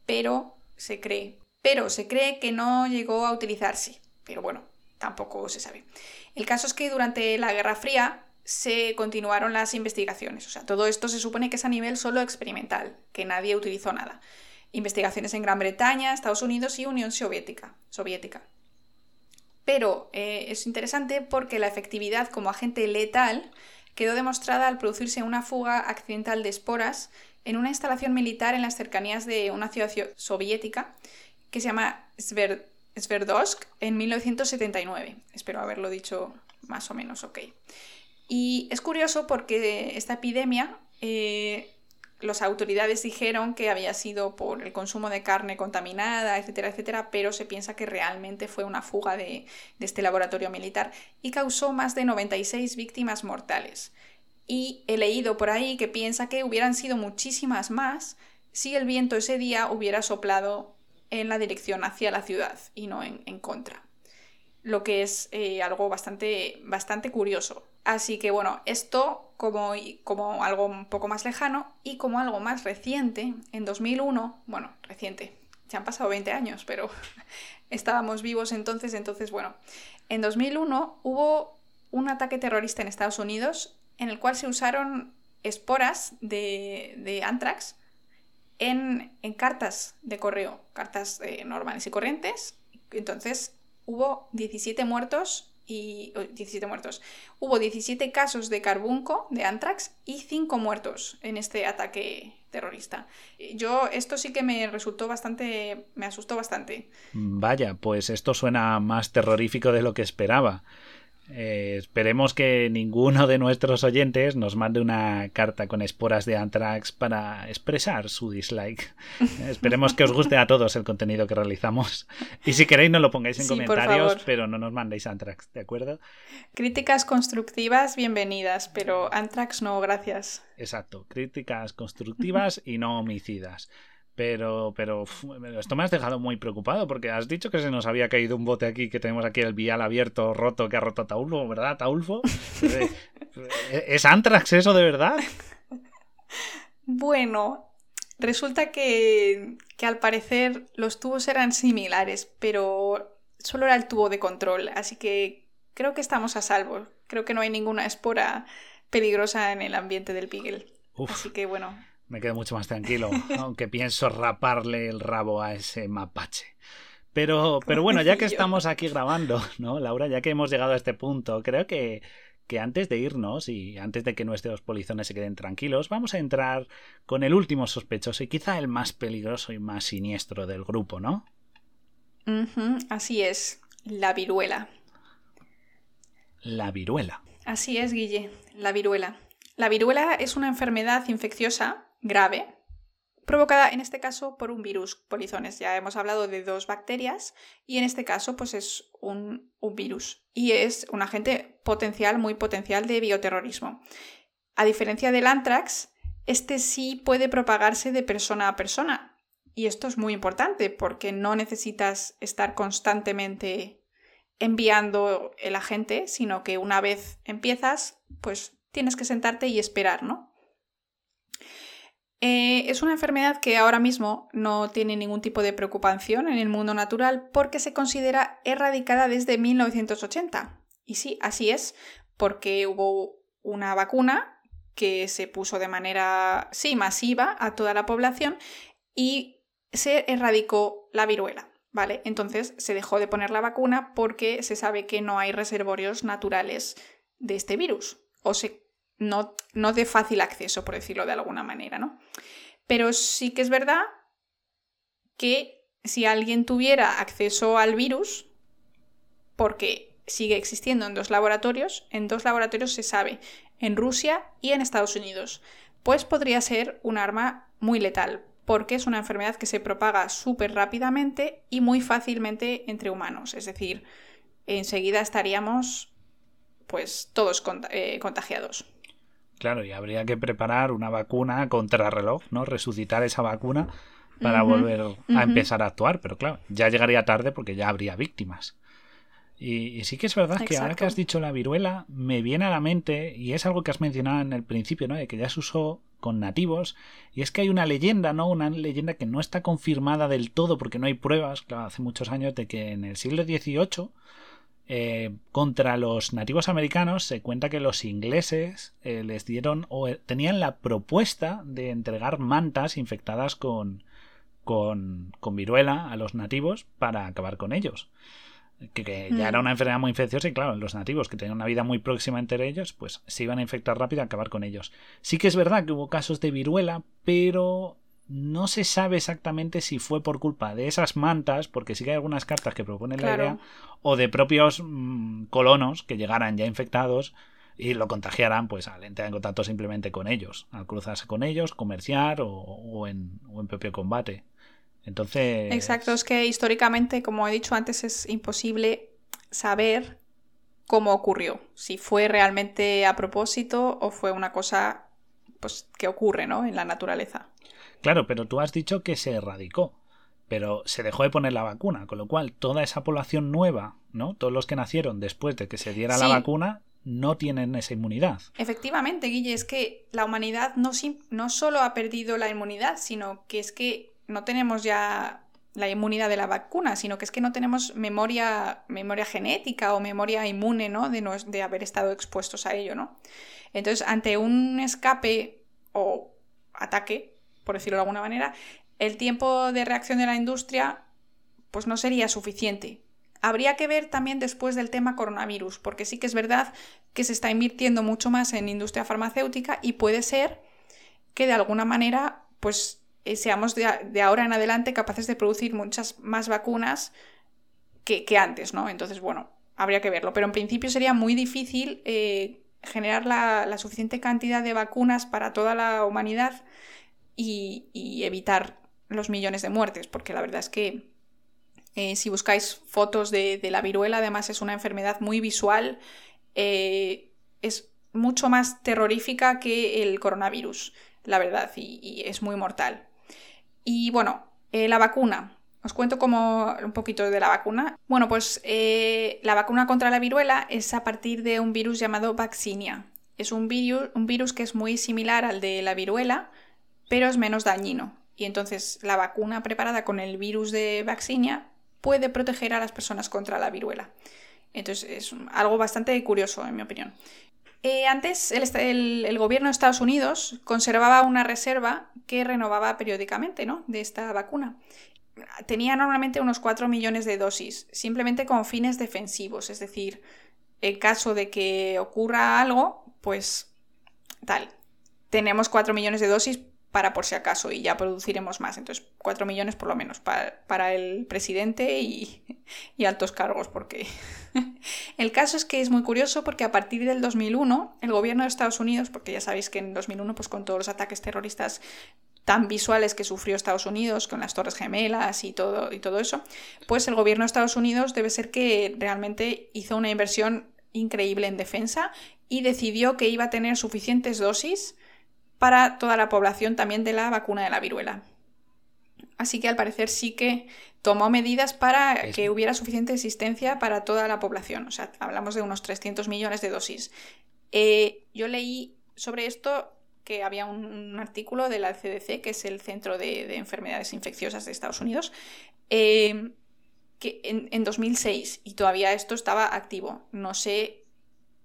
pero se cree, pero se cree que no llegó a utilizarse. Pero bueno, tampoco se sabe. El caso es que durante la Guerra Fría se continuaron las investigaciones. O sea, todo esto se supone que es a nivel solo experimental, que nadie utilizó nada. Investigaciones en Gran Bretaña, Estados Unidos y Unión Soviética. soviética. Pero eh, es interesante porque la efectividad como agente letal quedó demostrada al producirse una fuga accidental de esporas en una instalación militar en las cercanías de una ciudad soviética que se llama Sverdlovsk en 1979. Espero haberlo dicho más o menos ok. Y es curioso porque esta epidemia, eh, las autoridades dijeron que había sido por el consumo de carne contaminada, etcétera, etcétera, pero se piensa que realmente fue una fuga de, de este laboratorio militar y causó más de 96 víctimas mortales. Y he leído por ahí que piensa que hubieran sido muchísimas más si el viento ese día hubiera soplado en la dirección hacia la ciudad y no en, en contra. Lo que es eh, algo bastante, bastante curioso. Así que bueno, esto como, como algo un poco más lejano y como algo más reciente, en 2001, bueno, reciente, ya han pasado 20 años, pero estábamos vivos entonces, entonces bueno, en 2001 hubo un ataque terrorista en Estados Unidos en el cual se usaron esporas de, de anthrax en, cartas de correo, cartas eh, normales y corrientes. Entonces hubo 17 muertos y 17 muertos. Hubo 17 casos de carbunco, de anthrax, y 5 muertos en este ataque terrorista. Yo esto sí que me resultó bastante, me asustó bastante. Vaya, pues esto suena más terrorífico de lo que esperaba. Eh, esperemos que ninguno de nuestros oyentes nos mande una carta con esporas de anthrax para expresar su dislike. esperemos que os guste a todos el contenido que realizamos. Y si queréis, no lo pongáis en comentarios, pero no nos mandéis anthrax, ¿de acuerdo? Críticas constructivas, bienvenidas, pero anthrax no, gracias. Exacto, críticas constructivas y no homicidas. Pero, pero esto me has dejado muy preocupado porque has dicho que se nos había caído un bote aquí, que tenemos aquí el vial abierto, roto, que ha roto Taulfo, ¿verdad, Taulfo? Eh, eh, ¿Es Antrax eso de verdad? Bueno, resulta que, que al parecer los tubos eran similares, pero solo era el tubo de control, así que creo que estamos a salvo. Creo que no hay ninguna espora peligrosa en el ambiente del Pigel. Así que bueno, me quedo mucho más tranquilo, aunque pienso raparle el rabo a ese mapache. Pero, pero bueno, ya que estamos aquí grabando, ¿no, Laura? Ya que hemos llegado a este punto, creo que, que antes de irnos y antes de que nuestros polizones se queden tranquilos, vamos a entrar con el último sospechoso y quizá el más peligroso y más siniestro del grupo, ¿no? así es, la viruela. La viruela. Así es, Guille, la viruela. La viruela es una enfermedad infecciosa grave, provocada en este caso por un virus polizones. Ya hemos hablado de dos bacterias y en este caso pues es un, virus y es un agente potencial, muy potencial de bioterrorismo. A diferencia del anthrax, este sí puede propagarse de persona a persona. Y esto es muy importante porque no necesitas estar constantemente enviando el agente, sino que una vez empiezas, pues tienes que sentarte y esperar, ¿no? Eh, es una enfermedad que ahora mismo no tiene ningún tipo de preocupación en el mundo natural porque se considera erradicada desde 1980. Y sí, así es, porque hubo una vacuna que se puso de manera, sí, masiva a toda la población y se erradicó la viruela, ¿vale? Entonces se dejó de poner la vacuna porque se sabe que no hay reservorios naturales de este virus o se no, no de fácil acceso, por decirlo de alguna manera, ¿no? Pero sí que es verdad que si alguien tuviera acceso al virus, porque sigue existiendo en dos laboratorios, en dos laboratorios se sabe, en Rusia y en Estados Unidos, pues podría ser un arma muy letal, porque es una enfermedad que se propaga súper rápidamente y muy fácilmente entre humanos, es decir, enseguida estaríamos pues todos eh, contagiados. Claro, y habría que preparar una vacuna contra reloj, ¿no? Resucitar esa vacuna para volver a empezar a actuar, pero claro, ya llegaría tarde porque ya habría víctimas. Y, sí que es verdad que ahora que has dicho la viruela, me viene a la mente, y es algo que has mencionado en el principio, ¿no? De que ya se usó con nativos, y es que hay una leyenda, ¿no? Una leyenda que no está confirmada del todo porque no hay pruebas, claro, hace muchos años, de que en el siglo XVIII, eh, contra los nativos americanos, se cuenta que los ingleses eh, les dieron o eh, tenían la propuesta de entregar mantas infectadas con, con, con viruela a los nativos para acabar con ellos que, ya era mm. una enfermedad muy infecciosa y claro, los nativos que tenían una vida muy próxima entre ellos, pues se iban a infectar rápido y acabar con ellos. Sí que es verdad que hubo casos de viruela, pero no se sabe exactamente si fue por culpa de esas mantas, porque sí que hay algunas cartas que proponen la idea, o de propios mm, colonos que llegaran ya infectados y lo contagiaran pues al entrar en contacto simplemente con ellos, al cruzarse con ellos, comerciar o, en, o en propio combate. Entonces. Exacto, es que históricamente, como he dicho antes, es imposible saber cómo ocurrió. Si fue realmente a propósito o fue una cosa pues, que ocurre ¿no? en la naturaleza. Claro, pero tú has dicho que se erradicó. Pero se dejó de poner la vacuna, con lo cual toda esa población nueva, ¿no? Todos los que nacieron después de que se diera la vacuna, no tienen esa inmunidad. Efectivamente, Guille, es que la humanidad no, no solo ha perdido la inmunidad, sino que es que no tenemos ya la inmunidad de la vacuna, sino que es que no tenemos memoria, memoria genética o memoria inmune, ¿no? De, no, de haber estado expuestos a ello, ¿no? Entonces, ante un escape o ataque, por decirlo de alguna manera, el tiempo de reacción de la industria, pues no sería suficiente. Habría que ver también después del tema coronavirus, porque sí que es verdad que se está invirtiendo mucho más en industria farmacéutica y puede ser que de alguna manera, pues eh, seamos de, ahora en adelante capaces de producir muchas más vacunas que, antes, ¿no? Entonces, bueno, habría que verlo. Pero en principio sería muy difícil eh, generar la, suficiente cantidad de vacunas para toda la humanidad y, evitar los millones de muertes, porque la verdad es que eh, si buscáis fotos de, la viruela, además es una enfermedad muy visual, es mucho más terrorífica que el coronavirus, la verdad, y es muy mortal. Y bueno, eh, la vacuna. Os cuento como un poquito de la vacuna. Bueno, pues eh, la vacuna contra la viruela es a partir de un virus llamado vaccinia. Es un virus, un virus que es muy similar al de la viruela, pero es menos dañino. Y entonces la vacuna preparada con el virus de vaccinia puede proteger a las personas contra la viruela. Entonces es algo bastante curioso, en mi opinión. Eh, antes el, gobierno de Estados Unidos conservaba una reserva que renovaba periódicamente ¿no? de esta vacuna. Tenía normalmente unos 4 millones de dosis, simplemente con fines defensivos, es decir, en caso de que ocurra algo, pues tal. Tenemos 4 millones de dosis para por si acaso y ya produciremos más. Entonces, 4 millones por lo menos para, el presidente y, altos cargos, porque el caso es que es muy curioso porque a partir del 2001 el gobierno de Estados Unidos, porque ya sabéis que en 2001 pues con todos los ataques terroristas tan visuales que sufrió Estados Unidos con las Torres Gemelas y todo, y todo eso, pues el gobierno de Estados Unidos debe ser que realmente hizo una inversión increíble en defensa y decidió que iba a tener suficientes dosis para toda la población también de la vacuna de la viruela. Así que al parecer sí que tomó medidas para que hubiera suficiente existencia para toda la población. O sea, hablamos de unos 300 millones de dosis. Eh, yo leí sobre esto que había un, artículo de la CDC, que es el Centro de, Enfermedades Infecciosas de Estados Unidos, eh, que en, 2006 y todavía esto estaba activo. No sé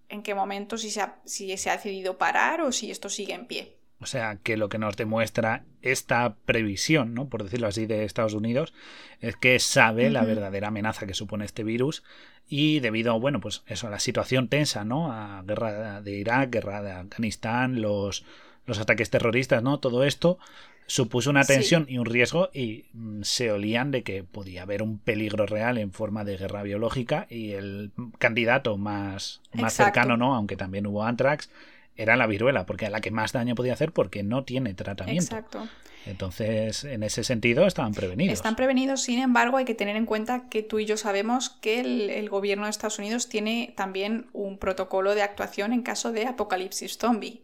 en qué momento, si si se ha decidido parar o si esto sigue en pie. O sea, que lo que nos demuestra esta previsión, ¿no? por decirlo así, de Estados Unidos, es que sabe la verdadera amenaza que supone este virus y debido, bueno, pues eso, a la situación tensa, ¿no? A guerra de Irak, guerra de Afganistán, los, los ataques terroristas, ¿no? Todo esto supuso una tensión y un riesgo y mm, se olían de que podía haber un peligro real en forma de guerra biológica y el candidato más, más cercano, ¿no? Aunque también hubo anthrax, era la viruela, porque a la que más daño podía hacer porque no tiene tratamiento. Exacto. Entonces, en ese sentido, estaban prevenidos. Están prevenidos, sin embargo, hay que tener en cuenta que tú y yo sabemos que el, gobierno de Estados Unidos tiene también un protocolo de actuación en caso de apocalipsis zombie.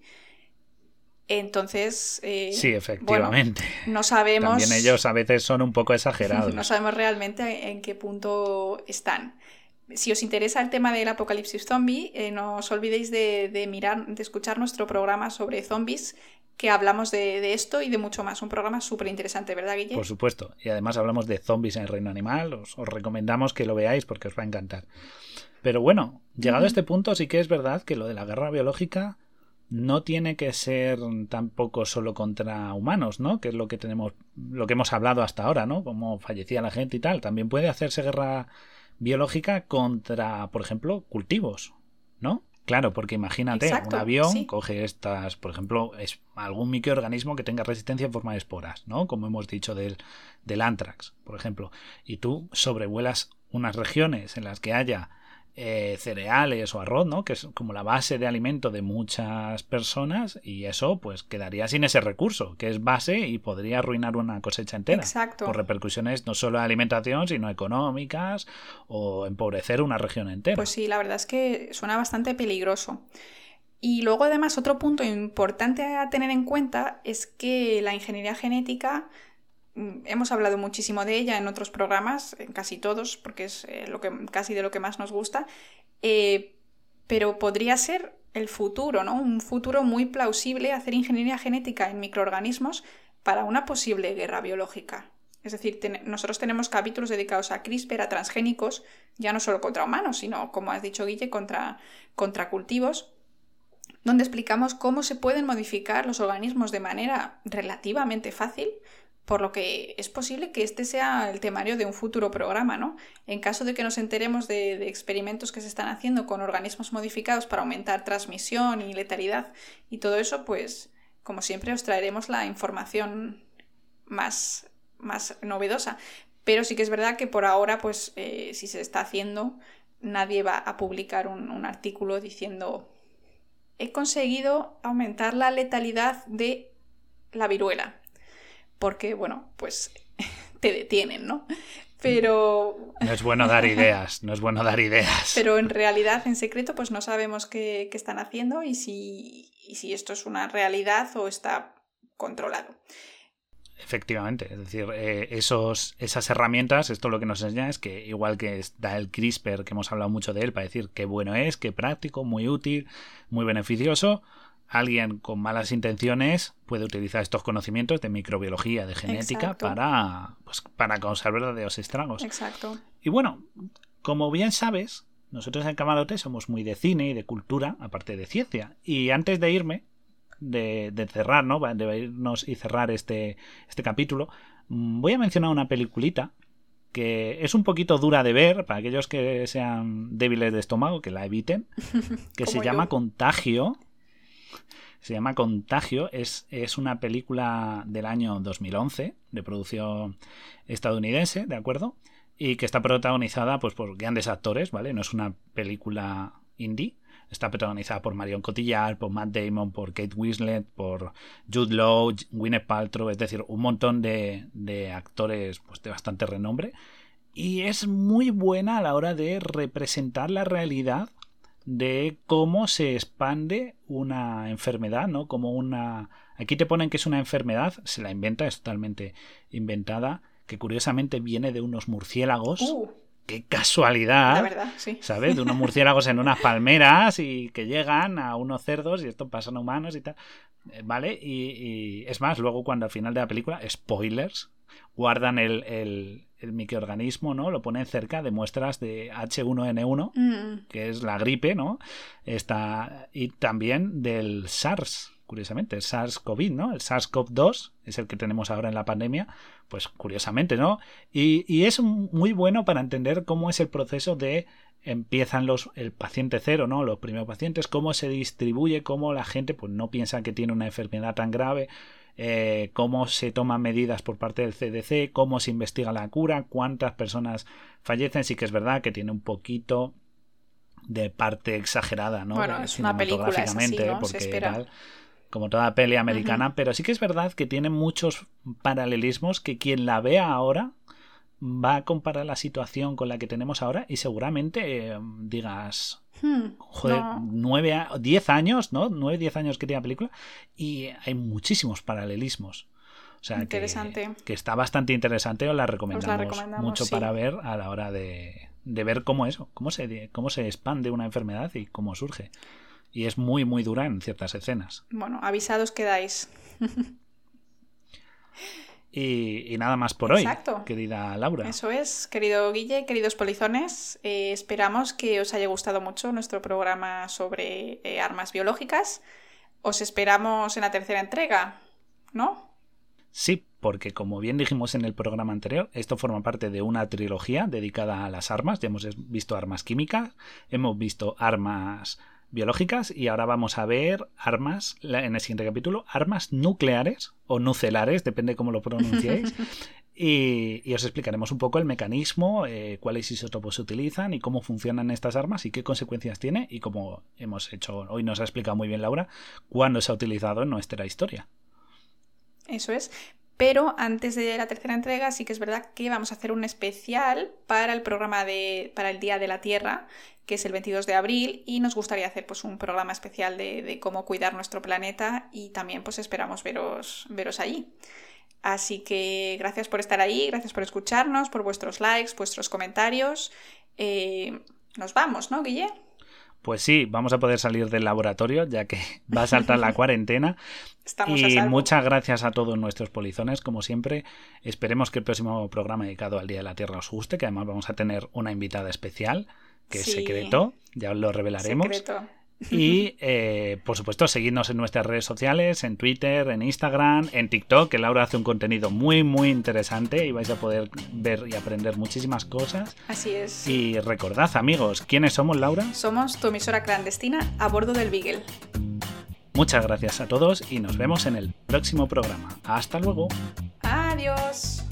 Entonces, eh, sí, efectivamente. no sabemos. También ellos a veces son un poco exagerados. no sabemos realmente en qué punto están si os interesa el tema del apocalipsis zombie, eh, no os olvidéis de, mirar, de escuchar nuestro programa sobre zombies, que hablamos de, esto y de mucho más. Un programa súper interesante, ¿verdad, Guille? Por supuesto. Y además hablamos de zombies en el reino animal. Os, recomendamos que lo veáis porque os va a encantar. Pero bueno, llegado a este punto, sí que es verdad que lo de la guerra biológica no tiene que ser tampoco solo contra humanos, ¿no? Que es lo que tenemos, lo que hemos hablado hasta ahora, ¿no? Como fallecía la gente y tal. También puede hacerse guerra biológica contra, por ejemplo, cultivos, ¿no? Claro, porque imagínate, un avión coge estas, por ejemplo, es algún microorganismo que tenga resistencia en forma de esporas, ¿no? Como hemos dicho del, del anthrax, por ejemplo, y tú sobrevuelas unas regiones en las que haya eh, cereales o arroz, ¿no? Que es como la base de alimento de muchas personas y eso pues quedaría sin ese recurso, que es base y podría arruinar una cosecha entera. Exacto. Por repercusiones no solo de alimentación, sino económicas o empobrecer una región entera. Pues sí, la verdad es que suena bastante peligroso. Y luego además otro punto importante a tener en cuenta es que la ingeniería genética hemos hablado muchísimo de ella en otros programas, en casi todos, porque es eh, lo que, casi de lo que más nos gusta, eh, pero podría ser el futuro, ¿no? Un futuro muy plausible hacer ingeniería genética en microorganismos para una posible guerra biológica. Es decir, nosotros tenemos capítulos dedicados a CRISPR, a transgénicos, ya no solo contra humanos, sino, como has dicho Guille, contra, contra cultivos, donde explicamos cómo se pueden modificar los organismos de manera relativamente fácil por lo que es posible que este sea el temario de un futuro programa, ¿no? En caso de que nos enteremos de, experimentos que se están haciendo con organismos modificados para aumentar transmisión y letalidad y todo eso, pues como siempre os traeremos la información más, más novedosa. Pero sí que es verdad que por ahora, pues eh, si se está haciendo, nadie va a publicar un artículo diciendo he conseguido aumentar la letalidad de la viruela porque, bueno, pues te detienen, ¿no? Pero... No es bueno dar ideas, no es bueno dar ideas. Pero en realidad, en secreto, pues no sabemos qué, están haciendo y si, y si esto es una realidad o está controlado. Efectivamente, es decir, eh, esos, esas herramientas, esto lo que nos enseña es que igual que da el CRISPR, que hemos hablado mucho de él, para decir qué bueno es, qué práctico, muy útil, muy beneficioso, alguien con malas intenciones puede utilizar estos conocimientos de microbiología, de genética, para, pues, para causar verdaderos estragos. Exacto. Y bueno, como bien sabes, nosotros en Camarote somos muy de cine y de cultura, aparte de ciencia. Y antes de irme, de, de cerrar, ¿no? De irnos y cerrar este, este capítulo, mm, voy a mencionar una peliculita que es un poquito dura de ver para aquellos que sean débiles de estómago, que la eviten, que se llama Contagio se llama Contagio, es, es, una película del año 2011, de producción estadounidense, ¿de acuerdo? Y que está protagonizada pues, por grandes actores, ¿vale? No es una película indie. Está protagonizada por Marion Cotillard, por Matt Damon, por Kate Winslet, por Jude Law, Gwyneth Paltrow, es decir, un montón de, de actores pues, de bastante renombre. Y es muy buena a la hora de representar la realidad de cómo se expande una enfermedad, ¿no? Como una... Aquí te ponen que es una enfermedad, se la inventa, es totalmente inventada, que curiosamente viene de unos murciélagos. Uh. ¡Qué casualidad! La verdad, sí. ¿Sabes? De unos murciélagos en unas palmeras y que llegan a unos cerdos y esto pasa a humanos y tal. Eh, ¿Vale? Y, es más, luego cuando al final de la película, spoilers, guardan el el microorganismo, ¿no? Lo ponen cerca de muestras de H1N1, mm. que es la gripe, ¿no? Está, y también del SARS, curiosamente, el SARS-CoV, ¿no? El SARS-CoV-2 es el que tenemos ahora en la pandemia, pues curiosamente, ¿no? Y, y, es muy bueno para entender cómo es el proceso de empiezan los el paciente cero, ¿no? Los primeros pacientes, cómo se distribuye, cómo la gente pues no piensa que tiene una enfermedad tan grave eh, cómo se toman medidas por parte del CDC, cómo se investiga la cura, cuántas personas fallecen. Sí que es verdad que tiene un poquito de parte exagerada, ¿no? Bueno, es una película, es así, ¿no? porque tal, como toda peli americana, pero sí que es verdad que tiene muchos paralelismos que quien la vea ahora va a comparar la situación con la que tenemos ahora y seguramente eh, digas, Hmm, joder, no. nueve, a- diez años, ¿no? Nueve, diez años que tiene la película y hay muchísimos paralelismos. O sea, que- Interesante. Que, está bastante interesante, os la recomendamos, recomendamos, mucho sí. para ver a la hora de, de ver cómo eso, cómo se, cómo se expande una enfermedad y cómo surge. Y es muy, muy dura en ciertas escenas. Bueno, avisados quedáis. Y, y nada más por hoy, querida Laura. Eso es, querido Guille, queridos polizones. eh, esperamos que os haya gustado mucho nuestro programa sobre eh, armas biológicas. Os esperamos en la tercera entrega, ¿no? Sí, porque como bien dijimos en el programa anterior, esto forma parte de una trilogía dedicada a las armas. Ya hemos visto armas químicas, hemos visto armas biológicas y ahora vamos a ver armas, en el siguiente capítulo, armas nucleares o nucelares, depende cómo lo pronunciéis. Y, y os explicaremos un poco el mecanismo, eh, cuáles isótopos se utilizan y cómo funcionan estas armas y qué consecuencias tiene y como hemos hecho, hoy nos ha explicado muy bien Laura, cuándo se ha utilizado en nuestra historia. Eso es. Pero antes de la tercera entrega, sí que es verdad que vamos a hacer un especial para el programa de. para el Día de la Tierra, que es el 22 de abril, y nos gustaría hacer pues un programa especial de, de cómo cuidar nuestro planeta y también pues esperamos veros, veros allí. Así que gracias por estar ahí, gracias por escucharnos, por vuestros likes, vuestros comentarios. Eh, nos vamos, ¿no, Guille? Pues sí, vamos a poder salir del laboratorio ya que va a saltar la cuarentena. Estamos y muchas gracias a todos nuestros polizones, como siempre. Esperemos que el próximo programa dedicado al Día de la Tierra os guste, que además vamos a tener una invitada especial, que es secreto, ya os lo revelaremos. Secreto. Y eh, por supuesto, seguidnos en nuestras redes sociales, en Twitter, en Instagram, en TikTok, que Laura hace un contenido muy, muy interesante y vais a poder ver y aprender muchísimas cosas. Así es. Y recordad, amigos, ¿quiénes somos, Laura? Somos tu emisora clandestina a bordo del Beagle. Muchas gracias a todos y nos vemos en el próximo programa. Hasta luego. Adiós.